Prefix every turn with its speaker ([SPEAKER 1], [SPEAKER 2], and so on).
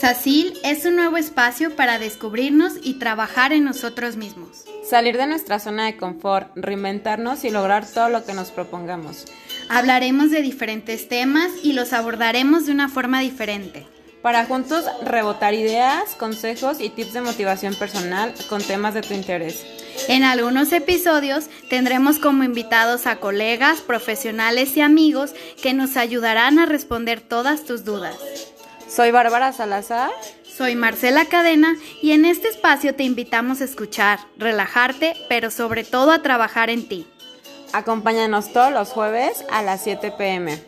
[SPEAKER 1] SACIL es un nuevo espacio para descubrirnos y trabajar en nosotros mismos.
[SPEAKER 2] Salir de nuestra zona de confort, reinventarnos y lograr todo lo que nos propongamos.
[SPEAKER 1] Hablaremos de diferentes temas y los abordaremos de una forma diferente.
[SPEAKER 2] Para juntos rebotar ideas, consejos y tips de motivación personal con temas de tu interés.
[SPEAKER 1] En algunos episodios tendremos como invitados a colegas, profesionales y amigos que nos ayudarán a responder todas tus dudas.
[SPEAKER 2] Soy Bárbara Salazar.
[SPEAKER 1] Soy Marcela Cadena y en este espacio te invitamos a escuchar, relajarte, pero sobre todo a trabajar en ti.
[SPEAKER 2] Acompáñanos todos los jueves a las 7 pm.